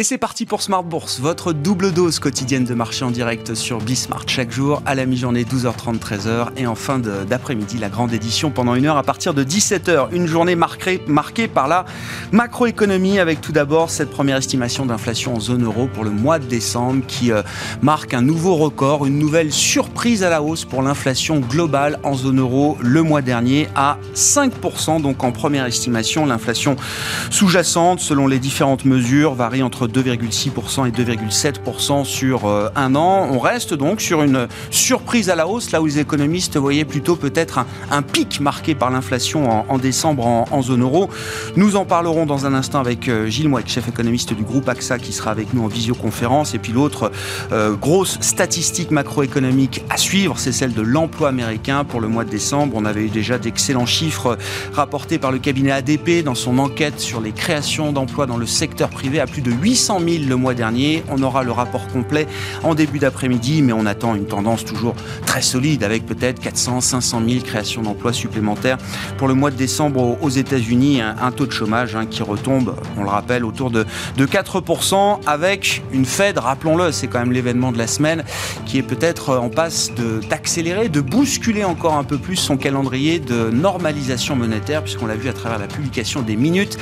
Et c'est parti pour Smart Bourse, votre double dose quotidienne de marché en direct sur Bismart chaque jour à la mi-journée 12h30 13h et en fin d'après-midi la grande édition pendant une heure à partir de 17h. Une journée marquée, par la macroéconomie avec tout d'abord cette première estimation d'inflation en zone euro pour le mois de décembre qui euh, marque un nouveau record, une nouvelle surprise à la hausse pour l'inflation globale en zone euro le mois dernier à 5%. Donc en première estimation, l'inflation sous-jacente selon les différentes mesures varie entre 2,6% et 2,7% sur euh, un an. On reste donc sur une surprise à la hausse, là où les économistes voyaient plutôt peut-être un, pic marqué par l'inflation en, décembre en, zone euro. Nous en parlerons dans un instant avec euh, Gilles Mouek, chef économiste du groupe AXA, qui sera avec nous en visioconférence. Et puis l'autre euh, grosse statistique macroéconomique à suivre, c'est celle de l'emploi américain pour le mois de décembre. On avait eu déjà d'excellents chiffres rapportés par le cabinet ADP dans son enquête sur les créations d'emplois dans le secteur privé à plus de 8 800 000 le mois dernier. On aura le rapport complet en début d'après-midi, mais on attend une tendance toujours très solide avec peut-être 400, 500 000 créations d'emplois supplémentaires pour le mois de décembre aux États-Unis. Un, taux de chômage hein, qui retombe, on le rappelle, autour de, de 4% avec une Fed, rappelons-le, c'est quand même l'événement de la semaine, qui est peut-être en passe d'accélérer, de, de bousculer encore un peu plus son calendrier de normalisation monétaire, puisqu'on l'a vu à travers la publication des minutes.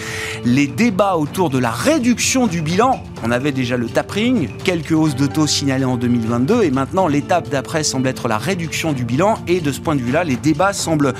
Les débats autour de la réduction du bilan on avait déjà le tapering, quelques hausses de taux signalées en 2022 et maintenant l'étape d'après semble être la réduction du bilan et de ce point de vue-là, les débats semblent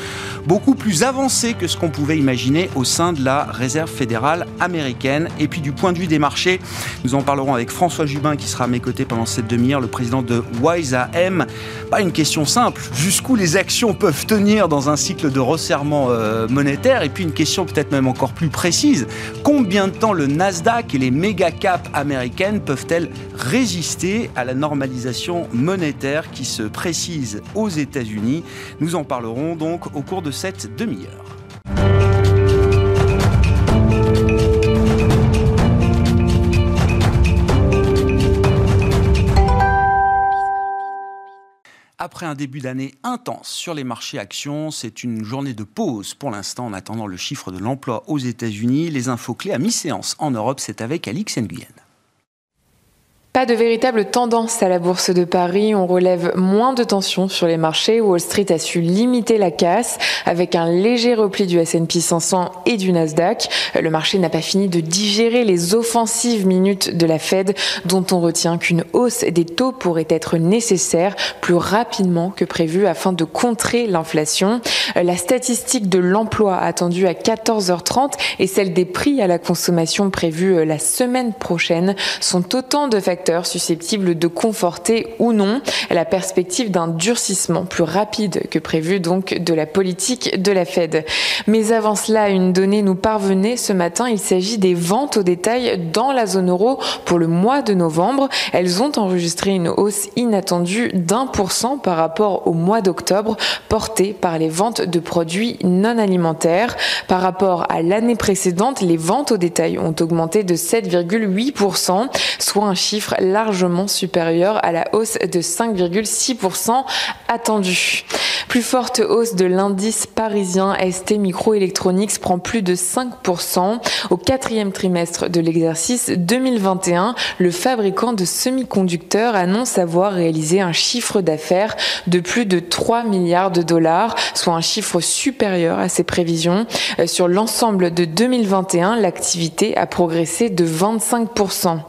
beaucoup plus avancés que ce qu'on pouvait imaginer au sein de la Réserve fédérale américaine. Et puis du point de vue des marchés, nous en parlerons avec François Jubin qui sera à mes côtés pendant cette demi-heure, le président de Wise AM. Pas une question simple, jusqu'où les actions peuvent tenir dans un cycle de resserrement euh, monétaire? Et puis une question peut-être même encore plus précise, combien de temps le Nasdaq et les méga cap américaines peuvent-elles résister à la normalisation monétaire qui se précise aux États-Unis? Nous en parlerons donc au cours de cette demi-heure. Après un début d'année intense sur les marchés actions, c'est une journée de pause pour l'instant en attendant le chiffre de l'emploi aux États-Unis. Les infos clés à mi-séance en Europe, c'est avec Alix Nguyen. Pas de véritable tendance à la bourse de Paris. On relève moins de tensions sur les marchés. Wall Street a su limiter la casse avec un léger repli du S&P 500 et du Nasdaq. Le marché n'a pas fini de digérer les offensives minutes de la Fed dont on retient qu'une hausse des taux pourrait être nécessaire plus rapidement que prévu afin de contrer l'inflation. La statistique de l'emploi attendue à 14h30 et celle des prix à la consommation prévue la semaine prochaine sont autant de facteurs susceptibles de conforter ou non la perspective d'un durcissement plus rapide que prévu donc de la politique de la Fed. Mais avant cela, une donnée nous parvenait ce matin. Il s'agit des ventes au détail dans la zone euro pour le mois de novembre. Elles ont enregistré une hausse inattendue d'un pour cent par rapport au mois d'octobre, portée par les ventes de produits non alimentaires. Par rapport à l'année précédente, les ventes au détail ont augmenté de 7,8%, soit un chiffre largement supérieure à la hausse de 5,6% attendue. Plus forte hausse de l'indice parisien ST Microelectronics prend plus de 5% au quatrième trimestre de l'exercice 2021. Le fabricant de semi-conducteurs annonce avoir réalisé un chiffre d'affaires de plus de 3 milliards de dollars, soit un chiffre supérieur à ses prévisions. Euh, sur l'ensemble de 2021, l'activité a progressé de 25%.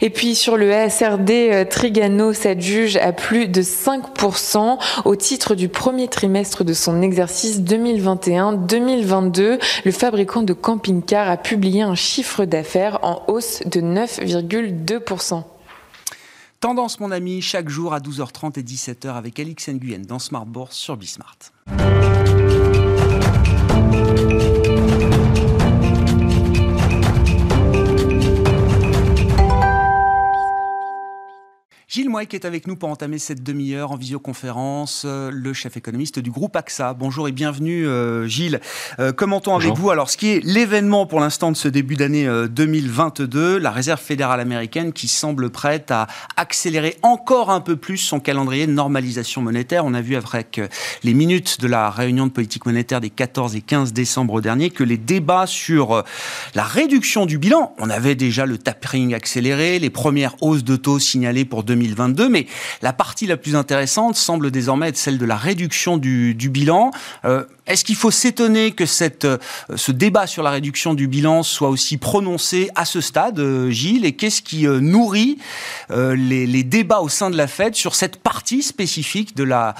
Et puis sur le SRD, euh, Trigano s'adjuge à plus de 5% au titre du premier trimestre de son exercice 2021-2022. Le fabricant de camping-car a publié un chiffre d'affaires en hausse de 9,2%. Tendance, mon ami, chaque jour à 12h30 et 17h avec Alix Nguyen dans Smart Bourse sur Bismart. Gilles qui est avec nous pour entamer cette demi-heure en visioconférence, euh, le chef économiste du groupe AXA. Bonjour et bienvenue euh, Gilles. Euh, commentons avec vous alors ce qui est l'événement pour l'instant de ce début d'année 2022, la Réserve fédérale américaine qui semble prête à accélérer encore un peu plus son calendrier de normalisation monétaire. On a vu avec les minutes de la réunion de politique monétaire des 14 et 15 décembre dernier que les débats sur la réduction du bilan, on avait déjà le tapering accéléré, les premières hausses de taux signalées pour 2022 2022. Mais la partie la plus intéressante semble désormais être celle de la réduction du, bilan. Euh, est-ce qu'il faut s'étonner que cette, euh, ce débat sur la réduction du bilan soit aussi prononcé à ce stade, euh, Gilles? Et qu'est-ce qui nourrit les, les, débats au sein de la Fed sur cette partie spécifique de la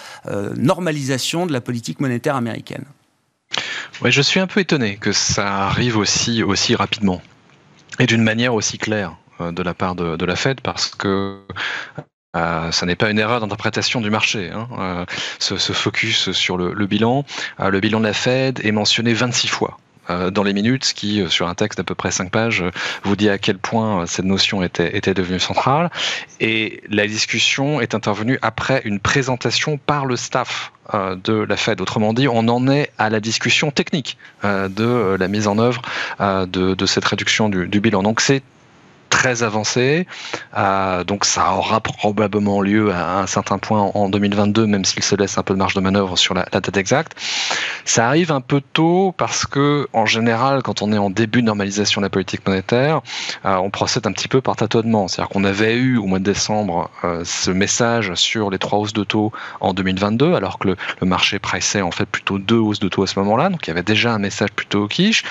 normalisation de la politique monétaire américaine? Ouais, je suis un peu étonné que ça arrive aussi, aussi rapidement et d'une manière aussi claire. Euh, de la part de, la Fed parce que euh, ça n'est pas une erreur d'interprétation du marché. Hein. Euh, ce, focus sur le, bilan, le bilan de la Fed est mentionné 26 fois dans les minutes, ce qui, sur un texte d'à peu près 5 pages, vous dit à quel point cette notion était, était devenue centrale. Et la discussion est intervenue après une présentation par le staff de la Fed. Autrement dit, on en est à la discussion technique de la mise en œuvre de, cette réduction du, du bilan. Donc c'est très avancé. Euh, donc ça aura probablement lieu à un certain point en 2022, même s'il se laisse un peu de marge de manœuvre sur la, date exacte. Ça arrive un peu tôt parce que, en général, quand on est en début de normalisation de la politique monétaire, euh, on procède un petit peu par tâtonnement. C'est-à-dire qu'on avait eu au mois de décembre euh, ce message sur les trois hausses de taux en 2022, alors que le, marché pressait en fait plutôt deux hausses de taux à ce moment-là. Donc il y avait déjà un message plutôt au quiche.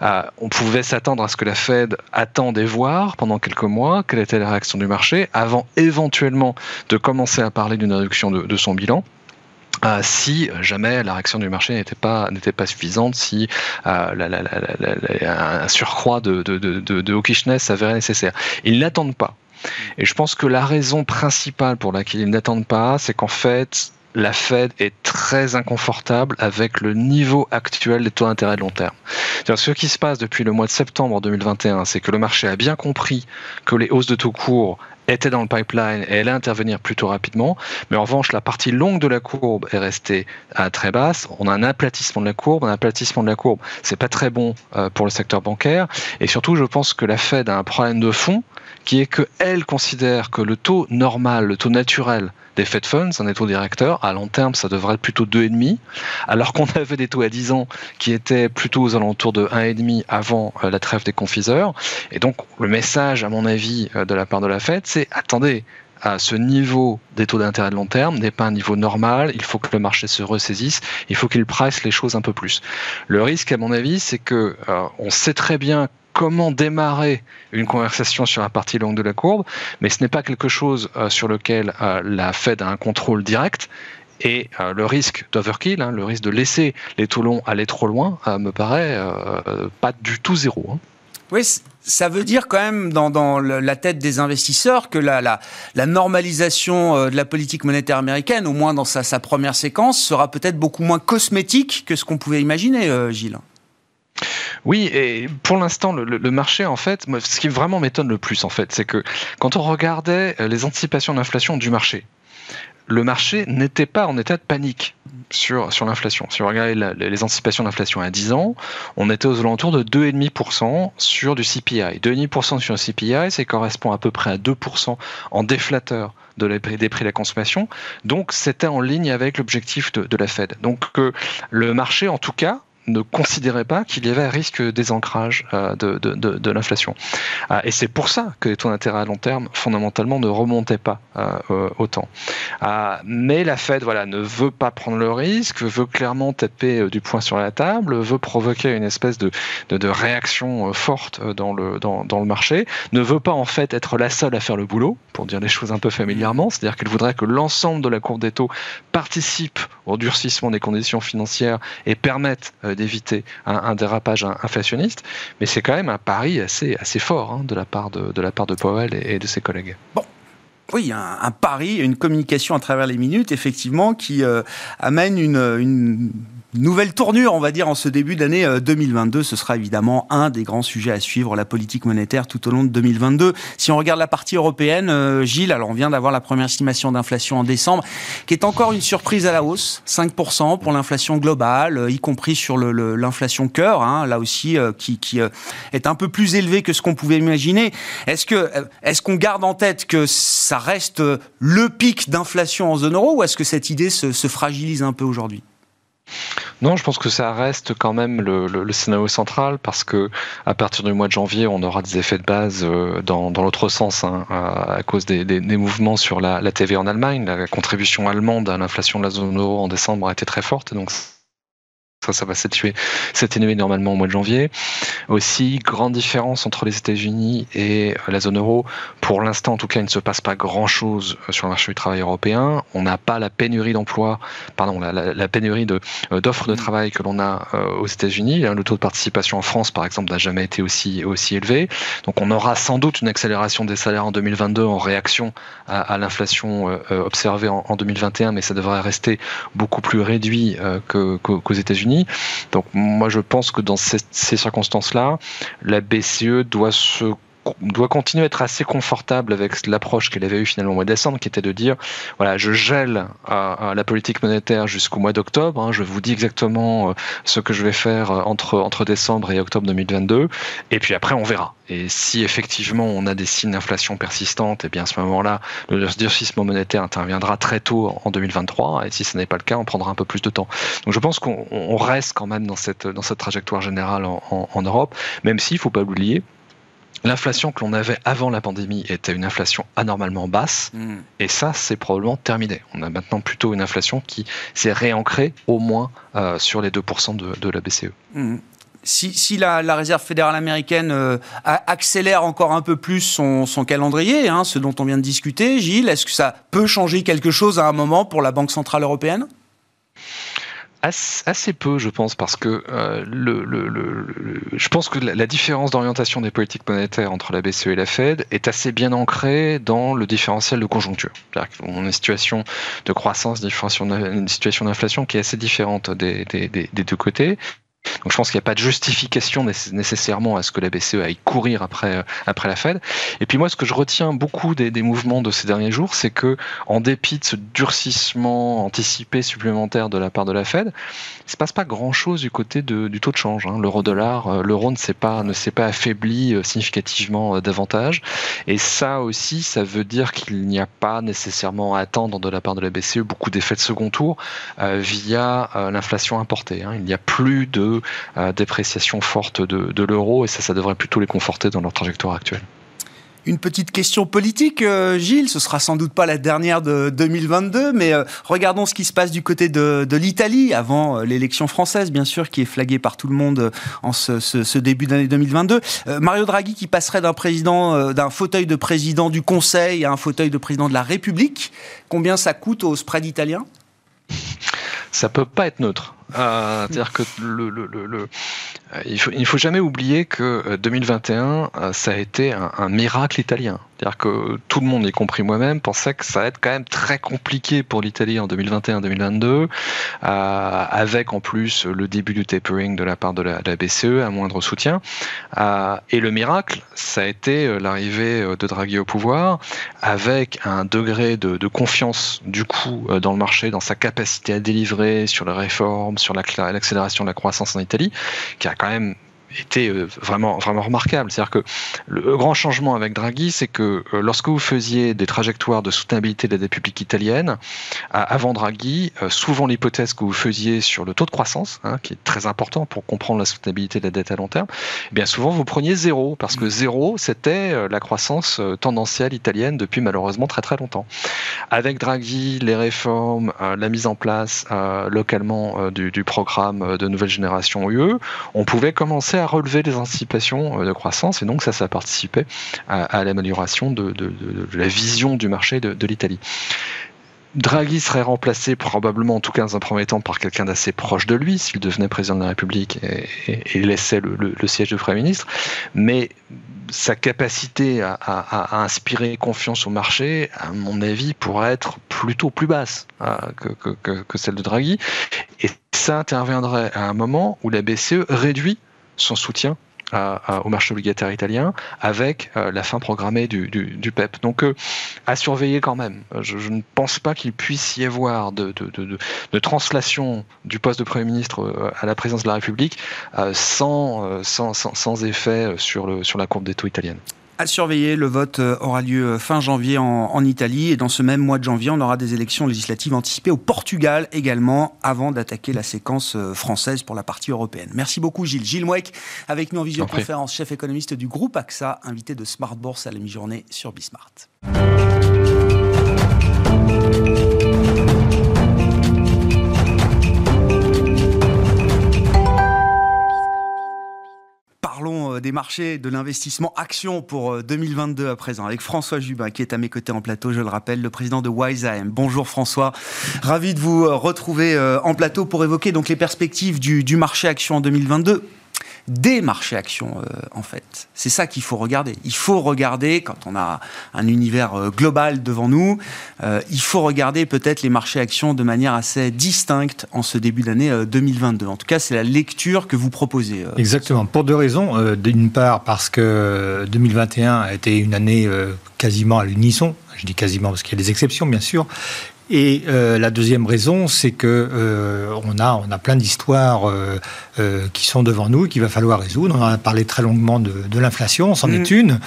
on pouvait s'attendre à ce que la Fed attende et voir pendant quelques mois quelle était la réaction du marché avant éventuellement de commencer à parler d'une réduction de, son bilan. Euh, si jamais la réaction du marché n'était pas pas suffisante, si euh, un surcroît de, de, de hawkishness s'avérait nécessaire. Ils n'attendent pas. Et je pense que la raison principale pour laquelle ils n'attendent pas, c'est qu'en fait, la Fed est très inconfortable avec le niveau actuel des taux d'intérêt de long terme. Ce qui se passe depuis le mois de septembre 2021, c'est que le marché a bien compris que les hausses de taux courts était dans le pipeline et allait intervenir plutôt rapidement. Mais en revanche, la partie longue de la courbe est restée à très basse. On a un aplatissement de la courbe. Un aplatissement de la courbe, c'est pas très bon euh, pour le secteur bancaire. Et surtout, je pense que la Fed a un problème de fond qui est qu'elle considère que le taux normal, le taux naturel des Fed Funds, un des taux directeurs, à long terme, ça devrait être plutôt 2,5, alors qu'on avait des taux à 10 ans qui étaient plutôt aux alentours de 1,5 avant euh, la trêve des confiseurs. Et donc, le message, à mon avis, euh, de la part de la Fed, c'est attendez, à ce niveau des taux d'intérêt de long terme n'est pas un niveau normal, il faut que le marché se ressaisisse, il faut qu'il presse les choses un peu plus. Le risque, à mon avis, c'est que euh, on sait très bien comment démarrer une conversation sur la partie longue de la courbe, mais ce n'est pas quelque chose euh, sur lequel euh, la Fed a un contrôle direct. Et euh, le risque d'overkill, hein, le risque de laisser les taux longs aller trop loin, me paraît pas du tout zéro. Hein. Oui, ça veut dire quand même dans, la tête des investisseurs que la, normalisation de la politique monétaire américaine, au moins dans sa, sa première séquence, sera peut-être beaucoup moins cosmétique que ce qu'on pouvait imaginer, Gilles. Oui, et pour l'instant, le, marché, en fait, ce qui vraiment m'étonne le plus, en fait, c'est que quand on regardait euh, les anticipations d'inflation du marché, le marché n'était pas en état de panique sur, l'inflation. Si on regardait les anticipations d'inflation à 10 ans, on était aux alentours de 2,5% sur du CPI. 2,5% sur le CPI, ça correspond à peu près à 2% en déflateur de des prix de la consommation. Donc, c'était en ligne avec l'objectif de, de, la Fed. Donc, le marché, en tout cas, ne considérait pas qu'il y avait un risque désancrage euh, de, de, de, l'inflation. Euh, et c'est pour ça que les taux d'intérêt à long terme, fondamentalement, ne remontaient pas euh, autant. mais la Fed voilà, ne veut pas prendre le risque, veut clairement taper du poing sur la table, veut provoquer une espèce de, réaction forte dans le, dans, dans le marché, ne veut pas en fait être la seule à faire le boulot, pour dire les choses un peu familièrement, c'est-à-dire qu'elle voudrait que l'ensemble de la courbe des taux participe au durcissement des conditions financières et permette d'éviter un, dérapage inflationniste, mais c'est quand même un pari assez, assez fort hein, de, la part de, de Powell et, de ses collègues. Bon. Oui, un, pari, une communication à travers les minutes, effectivement, qui euh, amène une Nouvelle tournure, on va dire, en ce début d'année 2022. Ce sera évidemment un des grands sujets à suivre, la politique monétaire tout au long de 2022. Si on regarde la partie européenne, Gilles, alors on vient d'avoir la première estimation d'inflation en décembre, qui est encore une surprise à la hausse, 5% pour l'inflation globale, y compris sur l'inflation cœur, hein, là aussi, qui, est un peu plus élevée que ce qu'on pouvait imaginer. Est-ce que est-ce qu'on garde en tête que ça reste le pic d'inflation en zone euro ou est-ce que cette idée se fragilise un peu aujourd'hui? Non, je pense que ça reste quand même le, scénario central parce que à partir du mois de janvier, on aura des effets de base euh, dans, l'autre sens hein, à, cause des, mouvements sur la, la TV en Allemagne. La contribution allemande à l'inflation de la zone euro en décembre a été très forte, donc ça, ça va s'atténuer normalement au mois de janvier. Aussi, grande différence entre les États-Unis et la zone euro. Pour l'instant, en tout cas, il ne se passe pas grand-chose sur le marché du travail européen. On n'a pas la pénurie d'emploi, pardon, la, pénurie euh, d'offres de, de, travail que l'on a euh, aux États-Unis. Le taux de participation en France, par exemple, n'a jamais été aussi, aussi élevé. Donc, on aura sans doute une accélération des salaires en 2022 en réaction à, l'inflation euh, observée en, 2021, mais ça devrait rester beaucoup plus réduit qu'aux États-Unis. Donc moi je pense que dans ces, ces circonstances-là, la BCE doit se doit continuer à être assez confortable avec l'approche qu'elle avait eue finalement au mois de décembre, qui était de dire voilà, je gèle la politique monétaire jusqu'au mois d'octobre. Hein, je vous dis exactement euh, ce que je vais faire euh, entre, entre décembre et octobre 2022. Et puis après, on verra. Et si effectivement on a des signes d'inflation persistante, et eh bien à ce moment-là, le durcissement monétaire interviendra très tôt en 2023. Et si ce n'est pas le cas, on prendra un peu plus de temps. Donc je pense qu'on reste quand même dans cette, dans cette trajectoire générale en, en Europe, même s'il ne faut pas l'oublier, L'inflation que l'on avait avant la pandémie était une inflation anormalement basse, hmm. et ça, c'est probablement terminé. On a maintenant plutôt une inflation qui s'est réancrée au moins euh, sur les 2% de, la BCE. Hmm. Si, la, Réserve fédérale américaine euh, accélère encore un peu plus son, calendrier, hein, ce dont on vient de discuter, Gilles, est-ce que ça peut changer quelque chose à un moment pour la Banque centrale européenne? Assez peu, je pense, parce que euh, le, je pense que la, différence d'orientation des politiques monétaires entre la BCE et la Fed est assez bien ancrée dans le différentiel de conjoncture. On a une situation de croissance, une situation d'inflation qui est assez différente des, des deux côtés. Donc je pense qu'il n'y a pas de justification nécessairement à ce que la BCE aille courir après, euh, après la Fed. Et puis moi, ce que je retiens beaucoup des, mouvements de ces derniers jours, c'est que en dépit de ce durcissement anticipé supplémentaire de la part de la Fed, il se passe pas grand-chose du côté du taux de change. Hein. L'euro-dollar, euh, l'euro ne s'est pas, ne s'est pas affaibli euh, significativement davantage. Et ça aussi, ça veut dire qu'il n'y a pas nécessairement à attendre de la part de la BCE beaucoup d'effets de second tour via l'inflation importée. Hein. Il n'y a plus de euh, dépréciation forte de, l'euro et ça, ça devrait plutôt les conforter dans leur trajectoire actuelle. Une petite question politique, euh, Gilles, ce sera sans doute pas la dernière de 2022, mais euh, regardons ce qui se passe du côté de, l'Italie, avant l'élection française, bien sûr, qui est flaguée par tout le monde en ce, début d'année 2022. Mario Draghi qui passerait d'un d'un fauteuil de président du Conseil à un fauteuil de président de la République. Combien ça coûte au spread italien? Ça peut pas être neutre. Euh, c'est-à-dire que il faut, faut jamais oublier que 2021, euh, ça a été un miracle italien. C'est-à-dire que tout le monde, y compris moi-même, pensait que ça va être quand même très compliqué pour l'Italie en 2021-2022, euh, avec en plus le début du tapering de la part de la, BCE, un moindre soutien. Euh, et le miracle, ça a été euh, l'arrivée de Draghi au pouvoir, avec un degré de, de confiance du coup dans le marché, dans sa capacité à délivrer sur les réformes, sur l'accélération de la croissance en Italie, qui a quand même était euh, vraiment, vraiment remarquable. C'est-à-dire que le grand changement avec Draghi, c'est que euh, lorsque vous faisiez des trajectoires de soutenabilité de la dette publique italienne, avant Draghi, euh, souvent l'hypothèse que vous faisiez sur le taux de croissance, hein, qui est très important pour comprendre la soutenabilité de la dette à long terme, eh bien souvent vous preniez zéro, parce que zéro, c'était la croissance tendancielle italienne depuis malheureusement très très longtemps. Avec Draghi, les réformes, la mise en place localement du, du, programme de nouvelle génération UE, on pouvait commencer à relever les anticipations euh, de croissance et donc ça, ça participait à, l'amélioration de, la vision du marché de, l'Italie. Draghi serait remplacé probablement, en tout cas dans un premier temps, par quelqu'un d'assez proche de lui, s'il devenait président de la République et, laissait le, siège de Premier ministre. Mais sa capacité à, inspirer confiance au marché, à mon avis, pourrait être plutôt plus basse hein, que, celle de Draghi. Et ça interviendrait à un moment où la BCE réduit son soutien au marché obligataire italien avec euh, la fin programmée du, PEP. Donc euh, à surveiller quand même. Je, ne pense pas qu'il puisse y avoir de, translation du poste de Premier ministre euh, à la présidence de la République sans, sans, effet sur, le, sur la courbe des taux italienne. À surveiller, le vote euh, aura lieu euh, fin janvier en, Italie et dans ce même mois de janvier, on aura des élections législatives anticipées au Portugal également avant d'attaquer la séquence euh, française pour la partie européenne. Merci beaucoup Gilles. Gilles Mouek avec nous en visioconférence, chef économiste du groupe AXA, invité de Smart Bourse à la mi-journée sur Bismart. Parlons euh, des marchés de l'investissement action pour 2022 euh, à présent avec François Jubin qui est à mes côtés en plateau, je le rappelle, le président de WiseAM. Bonjour François, ravi de vous euh, retrouver en plateau pour évoquer donc les perspectives du marché action en 2022 des marchés actions, euh, en fait. C'est ça qu'il faut regarder. Il faut regarder, quand on a un univers euh, global devant nous, euh, il faut regarder peut-être les marchés actions de manière assez distincte en ce début d'année 2022. En tout cas, c'est la lecture que vous proposez. Exactement. Pour deux raisons. D'une part, parce que 2021 a été une année quasiment à l'unisson. Je dis quasiment parce qu'il y a des exceptions, bien sûr. Et euh, la deuxième raison, c'est que euh, on a on a plein d'histoires euh, qui sont devant nous qu'il va falloir résoudre. On a parlé très longuement de, de l'inflation, c'en est mm. une.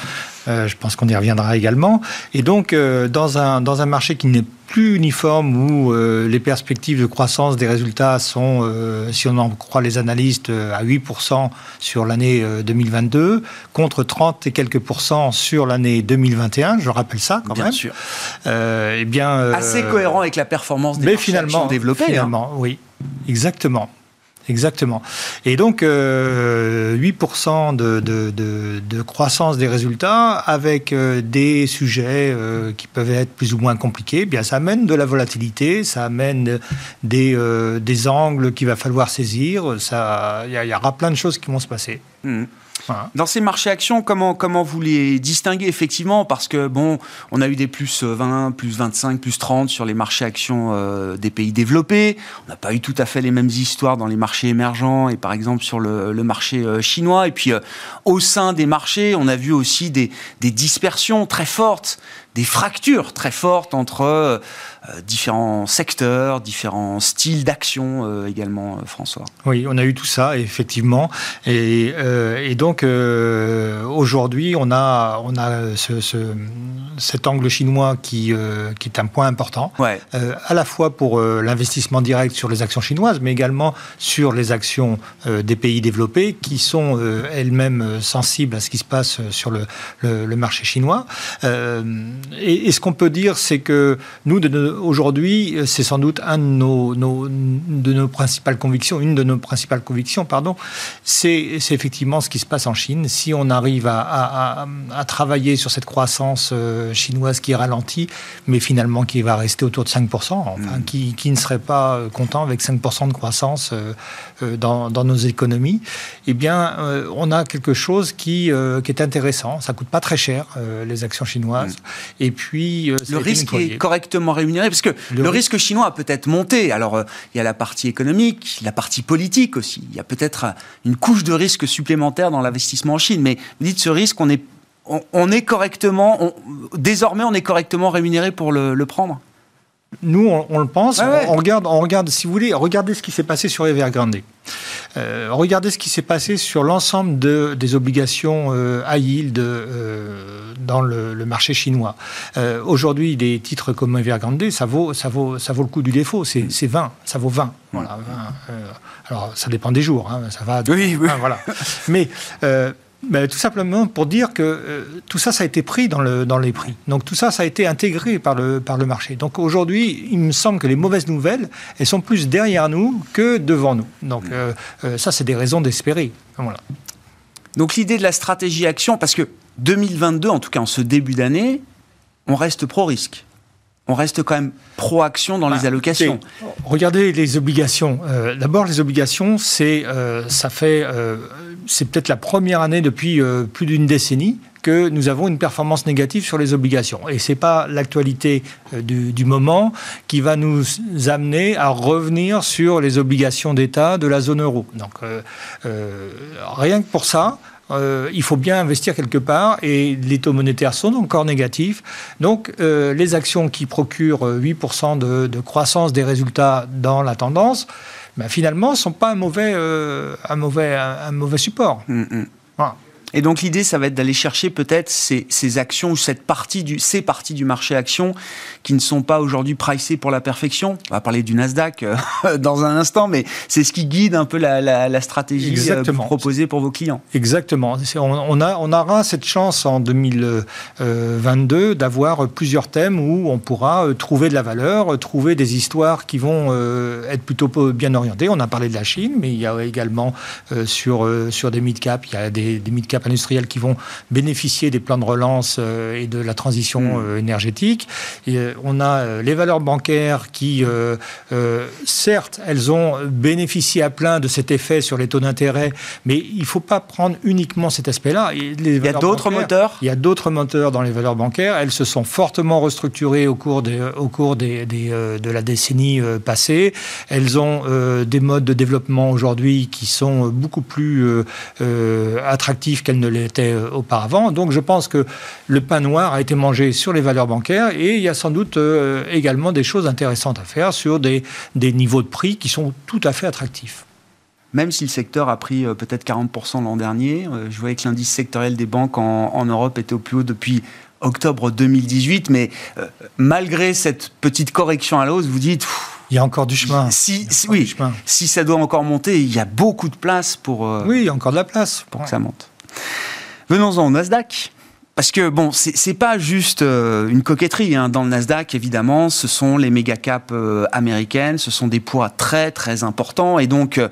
Je pense qu'on y reviendra également. Et donc dans un dans un marché qui n'est plus uniforme où euh, les perspectives de croissance des résultats sont, euh, si on en croit les analystes, euh, à 8% sur l'année 2022, contre 30 et quelques pourcents sur l'année 2021, je rappelle ça quand bien même. Sûr. eh bien, Assez cohérent avec la performance des mais finalement, développés. Hein. Finalement, oui, exactement. Exactement. Et donc, 8% euh, de, croissance des résultats avec euh, des sujets euh, qui peuvent être plus ou moins compliqués, eh bien ça amène de la volatilité, ça amène des, des angles qu'il va falloir saisir, il y, aura plein de choses qui vont se passer. Mmh. Dans ces marchés actions, comment, comment vous les distinguez effectivement? Parce que, bon, on a eu des plus 20, plus 25, plus 30 sur les marchés actions euh, des pays développés. On n'a pas eu tout à fait les mêmes histoires dans les marchés émergents et par exemple sur le, marché euh, chinois. Et puis, euh, au sein des marchés, on a vu aussi des, des dispersions très fortes, des fractures très fortes entre euh, différents secteurs, différents styles d'action euh, également, euh, François. Oui, on a eu tout ça, effectivement. Et, et donc, aujourd'hui, on a, on a ce, cet angle chinois qui, qui est un point important, ouais. à la fois pour l'investissement direct sur les actions chinoises, mais également sur les actions des pays développés qui sont elles-mêmes sensibles à ce qui se passe sur le, le, marché chinois. et, et, ce qu'on peut dire, c'est que nous, de, aujourd'hui, c'est sans doute un de nos, de nos principales convictions, une de nos principales convictions, pardon, c'est effectivement ce qui se passe en Chine. Si on arrive à, travailler sur cette croissance euh, chinoise qui ralentit, mais finalement qui va rester autour de 5%, enfin, mm. qui, ne serait pas content avec 5% de croissance euh, euh, dans, nos économies, eh bien, on a quelque chose qui, qui est intéressant. Ça coûte pas très cher, les actions chinoises. Mm. Et puis, le risque est correctement rémunéré parce que le, risque chinois a peut-être monté. Alors, euh, il y a la partie économique, la partie politique aussi. Il y a peut-être euh, une couche de risque supplémentaire dans l'investissement en Chine. Mais vous dites ce risque, on est, on, est correctement, désormais, on est correctement rémunéré pour le, prendre nous, on, le pense. On, regarde, on regarde, si vous voulez, regardez ce qui s'est passé sur Evergrande. Euh, regardez ce qui s'est passé sur l'ensemble de, des obligations euh, high yield euh, dans le, marché chinois. Euh, aujourd'hui, des titres comme Evergrande, ça vaut, ça, vaut, ça vaut le coup du défaut. C'est 20, ça vaut 20. Voilà, alors, ça dépend des jours. Hein, ça va. Oui, oui. voilà. Mais tout simplement pour dire que euh, tout ça, ça a été pris dans, le, dans les prix. Donc tout ça, ça a été intégré par le, par le marché. Donc aujourd'hui, il me semble que les mauvaises nouvelles, elles sont plus derrière nous que devant nous. Donc euh, euh, ça, c'est des raisons d'espérer. Voilà. Donc l'idée de la stratégie action, parce que 2022, en tout cas en ce début d'année, on reste pro-risque. On reste quand même pro-action dans les bah, allocations. Regardez les obligations. Euh, d'abord, les obligations, c'est euh, ça fait euh, c'est peut-être la première année depuis plus d'une décennie que nous avons une performance négative sur les obligations. Et ce n'est pas l'actualité du, du, moment qui va nous amener à revenir sur les obligations d'État de la zone euro. Donc, rien que pour ça, euh, il faut bien investir quelque part et les taux monétaires sont encore négatifs. Donc euh, les actions qui procurent 8% de, croissance des résultats dans la tendance, ben, finalement, ne sont pas un mauvais, euh, un mauvais, un, mauvais support. Mm, mm. Voilà. Et donc l'idée, ça va être d'aller chercher peut-être ces, actions ou cette partie du, ces parties du marché actions qui ne sont pas aujourd'hui pricées pour la perfection. On va parler du Nasdaq euh, dans un instant, mais c'est ce qui guide un peu la, stratégie euh, proposée pour vos clients. Exactement. On, a, on aura cette chance en 2022 d'avoir plusieurs thèmes où on pourra euh, trouver de la valeur, trouver des histoires qui vont être plutôt bien orientées. On a parlé de la Chine, mais il y a également sur, sur des mid-cap, il y a des, des mid-cap industriels qui vont bénéficier des plans de relance euh, et de la transition mm. euh, énergétique. Et euh, on a les valeurs bancaires qui, certes, elles ont bénéficié à plein de cet effet sur les taux d'intérêt, mais il ne faut pas prendre uniquement cet aspect-là. Il y a d'autres moteurs? Il y a d'autres moteurs dans les valeurs bancaires. Elles se sont fortement restructurées au cours, des, au cours des, de la décennie passée. Elles ont des modes de développement aujourd'hui qui sont beaucoup plus attractifs qu'elle ne l'était euh, auparavant. Donc je pense que le pain noir a été mangé sur les valeurs bancaires et il y a sans doute euh, également des choses intéressantes à faire sur des, des niveaux de prix qui sont tout à fait attractifs même si le secteur a pris euh, peut-être 40% l'an dernier. je voyais que l'indice sectoriel des banques en, Europe était au plus haut depuis octobre 2018, mais malgré cette petite correction à la hausse, vous dites... il y a encore du chemin. Si, oui, si ça doit encore monter, il y a beaucoup de place pour... oui, il y a encore de la place. Pour que ça monte. Venons-en au Nasdaq. Parce que bon, c'est pas juste euh, une coquetterie. Hein. Dans le Nasdaq, évidemment, ce sont les méga caps euh, américaines, ce sont des poids très très importants, et donc euh,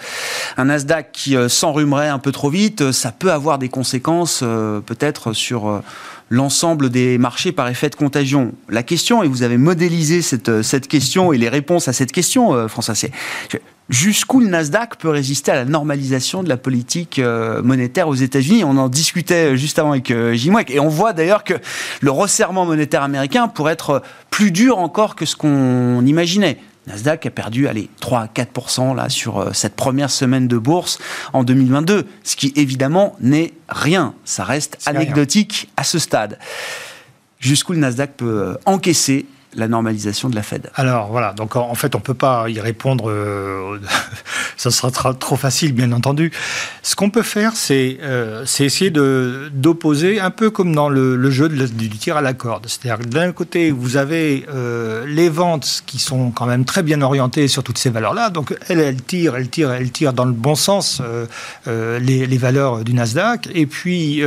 un Nasdaq qui s'enrhumerait un peu trop vite, ça peut avoir des conséquences peut-être sur l'ensemble des marchés par effet de contagion. La question, et vous avez modélisé cette, cette question et les réponses à cette question, François, c'est jusqu'où le Nasdaq peut résister à la normalisation de la politique euh, monétaire aux États-Unis? On en discutait euh, juste avant avec euh, Jimwek et on voit d'ailleurs que le resserrement monétaire américain pourrait être plus dur encore que ce qu'on imaginait. Nasdaq a perdu allez, 3 à 4 là, sur cette première semaine de bourse en 2022, ce qui évidemment n'est rien. Ça reste anecdotique à ce stade. Jusqu'où le Nasdaq peut encaisser la normalisation de la Fed Alors voilà, donc en, fait on ne peut pas y répondre, euh, ça sera trop facile bien entendu. Ce qu'on peut faire, c'est euh, essayer d'opposer, un peu comme dans le, jeu du tir à la corde. C'est-à-dire d'un côté, vous avez euh, les ventes qui sont quand même très bien orientées sur toutes ces valeurs-là, donc elles, elles tirent, elles tirent, elles tirent dans le bon sens les, les, valeurs du Nasdaq, et puis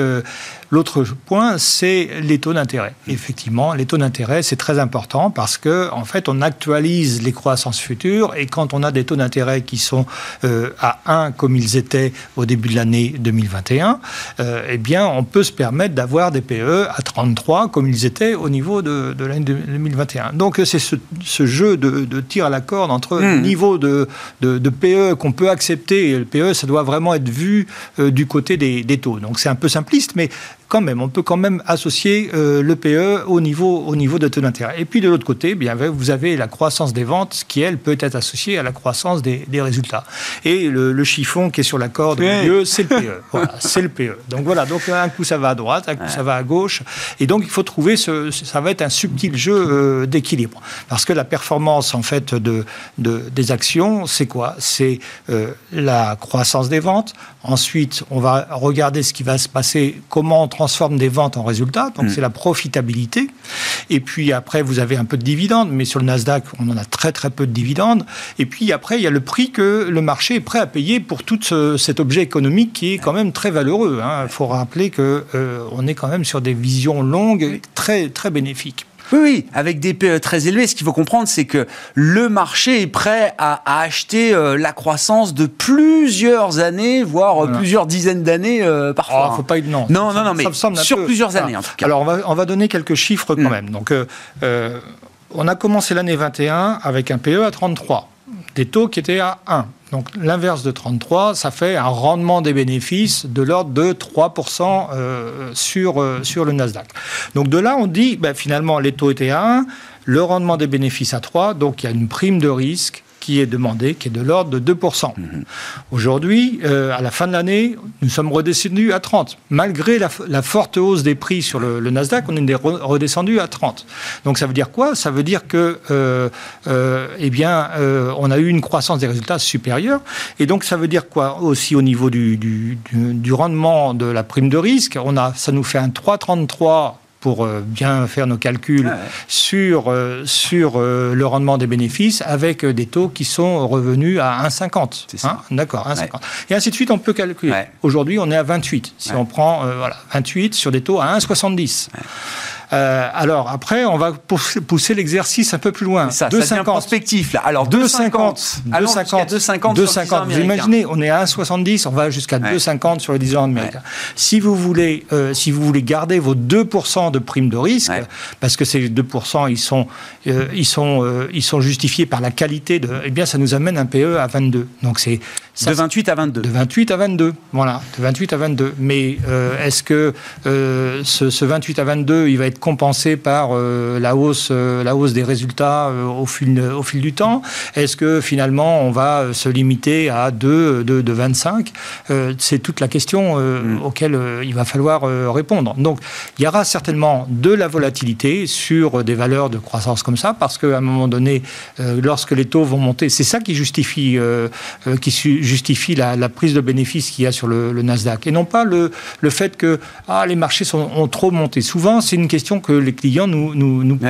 L'autre point, c'est les taux d'intérêt. Effectivement, les taux d'intérêt, c'est très important parce que, en fait, on actualise les croissances futures et quand on a des taux d'intérêt qui sont euh, à 1 comme ils étaient au début de l'année 2021, euh, eh bien, on peut se permettre d'avoir des PE à 33 comme ils étaient au niveau de, l'année 2021. Donc, c'est ce, jeu de, tir à la corde entre le hmm. niveau de, de, PE qu'on peut accepter et le PE, ça doit vraiment être vu euh, du côté des, des taux. Donc, c'est un peu simpliste, mais quand même, on peut quand même associer euh, le PE au niveau, au niveau de taux d'intérêt. Et puis de l'autre côté, bien, vous avez la croissance des ventes qui, elle, peut être associée à la croissance des, des résultats. Et le, chiffon qui est sur la corde au milieu, c'est le PE. voilà, c'est le PE. Donc voilà, donc un coup ça va à droite, un coup ça va à gauche. Et donc il faut trouver, ce, ça va être un subtil jeu euh, d'équilibre. Parce que la performance, en fait, de, de des actions, c'est quoi? C'est euh, la croissance des ventes. Ensuite, on va regarder ce qui va se passer, comment transforme des ventes en résultats, donc mm. c'est la profitabilité. Et puis après, vous avez un peu de dividendes, mais sur le Nasdaq, on en a très très peu de dividendes. Et puis après, il y a le prix que le marché est prêt à payer pour tout cet objet économique qui est quand même très valeureux. Hein. Il faut rappeler qu'on euh, est quand même sur des visions longues très très bénéfiques. Oui, oui, avec des PE très élevés. Ce qu'il faut comprendre, c'est que le marché est prêt à, acheter euh, la croissance de plusieurs années, voire euh, plusieurs dizaines d'années euh, parfois. Oh, faut pas non. Non, non, non, mais sur plusieurs années en tout cas. Alors on va, on va donner quelques chiffres quand mm. même. Donc on a commencé l'année 21 avec un PE à 33, des taux qui étaient à 1. Donc l'inverse de 33, ça fait un rendement des bénéfices de l'ordre de 3% euh, sur, euh, sur le Nasdaq. Donc de là, on dit, ben, finalement, les taux étaient à 1, le rendement des bénéfices à 3, donc il y a une prime de risque qui est demandé, qui est de l'ordre de 2%. Mhm. Aujourd'hui, euh, à la fin de l'année, nous sommes redescendus à 30. Malgré la, forte hausse des prix sur le, Nasdaq, on est redescendu à 30. Donc ça veut dire quoi? Ça veut dire que, euh, euh, eh bien, on a eu une croissance des résultats supérieure. Et donc ça veut dire quoi? Aussi au niveau du, du, du rendement de la prime de risque, on a, ça nous fait un 3,33 pour euh, bien faire nos calculs sur, euh, sur euh, le rendement des bénéfices avec des taux qui sont revenus à 1,50. Hein D'accord, 1,50. Et ainsi de suite, on peut calculer. Aujourd'hui, on est à 28. Si on prend voilà, 28 sur des taux à 1,70. Euh, alors après, on va pousser l'exercice un peu plus loin. Ça, 2,50. prospectif là. Alors 2,50. 2,50. 2,50. 2,50. Vous imaginez, on est à 1,70, on va jusqu'à 2,50 sur les 10 ans américains. Si vous voulez, euh, si vous voulez garder vos 2% de prime de risque, parce que ces 2%, ils sont, euh, ils sont, euh, ils sont justifiés par la qualité de, eh bien, ça nous amène un PE à 22. Donc c'est de 28 à 22. De 28 à 22, voilà, de 28 à 22. Mais euh, est-ce que euh, ce, ce, 28 à 22, il va être compensé par euh, la, hausse, la hausse des résultats au, fil, au fil du temps? Est-ce que finalement, on va se limiter à 2, de, de 25 C'est toute la question mm. auquel il va falloir répondre. Donc, il y aura certainement de la volatilité sur des valeurs de croissance comme ça, parce qu'à un moment donné, lorsque les taux vont monter, c'est ça qui justifie, qui justifie la, prise de bénéfices qu'il y a sur le, Nasdaq. Et non pas le, le fait que ah, les marchés sont, ont trop monté. Souvent, c'est une question que les clients nous, nous, posent.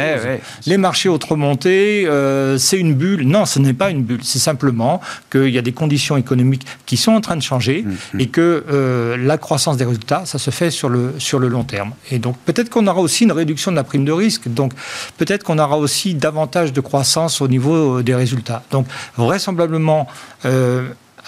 Les marchés ont trop monté, euh, c'est une bulle. Non, ce n'est pas une bulle. C'est simplement qu'il y a des conditions économiques qui sont en train de changer mm-hmm. et que euh, la croissance des résultats, ça se fait sur le, sur le long terme. Et donc, peut-être qu'on aura aussi une réduction de la prime de risque. Donc, peut-être qu'on aura aussi davantage de croissance au niveau euh, des résultats. Donc, vraisemblablement,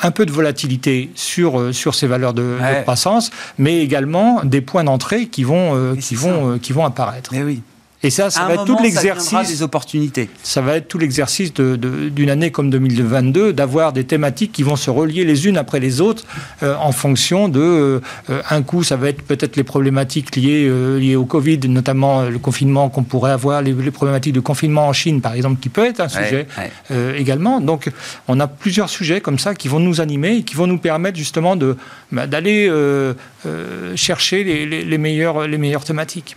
un peu de volatilité sur, euh, sur ces valeurs de, croissance, mais également des points d'entrée qui vont, euh, qui, vont, euh, qui vont apparaître. Mais oui. Et ça, ça va être tout l'exercice. des opportunités. Ça va être tout l'exercice d'une année comme 2022, d'avoir des thématiques qui vont se relier les unes après les autres euh, en fonction de. Euh, un coup, ça va être peut-être les problématiques liées, euh, liées au Covid, notamment le confinement qu'on pourrait avoir, les, problématiques de confinement en Chine, par exemple, qui peut être un sujet également. Donc, on a plusieurs sujets comme ça qui vont nous animer et qui vont nous permettre justement bah, d'aller chercher les, les, meilleures, les meilleures thématiques.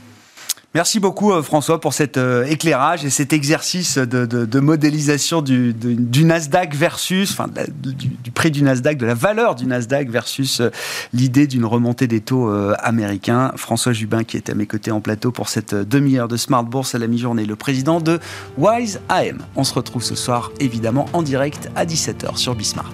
Merci beaucoup euh, François pour cet euh, éclairage et cet exercice de, modélisation du, Nasdaq versus, enfin du, prix du Nasdaq, de la valeur du Nasdaq versus euh, l'idée d'une remontée des taux américains. François Jubin qui est à mes côtés en plateau pour cette demi-heure de Smart Bourse à la mi-journée, le président de Wise AM. On se retrouve ce soir évidemment en direct à 17h sur Bismart.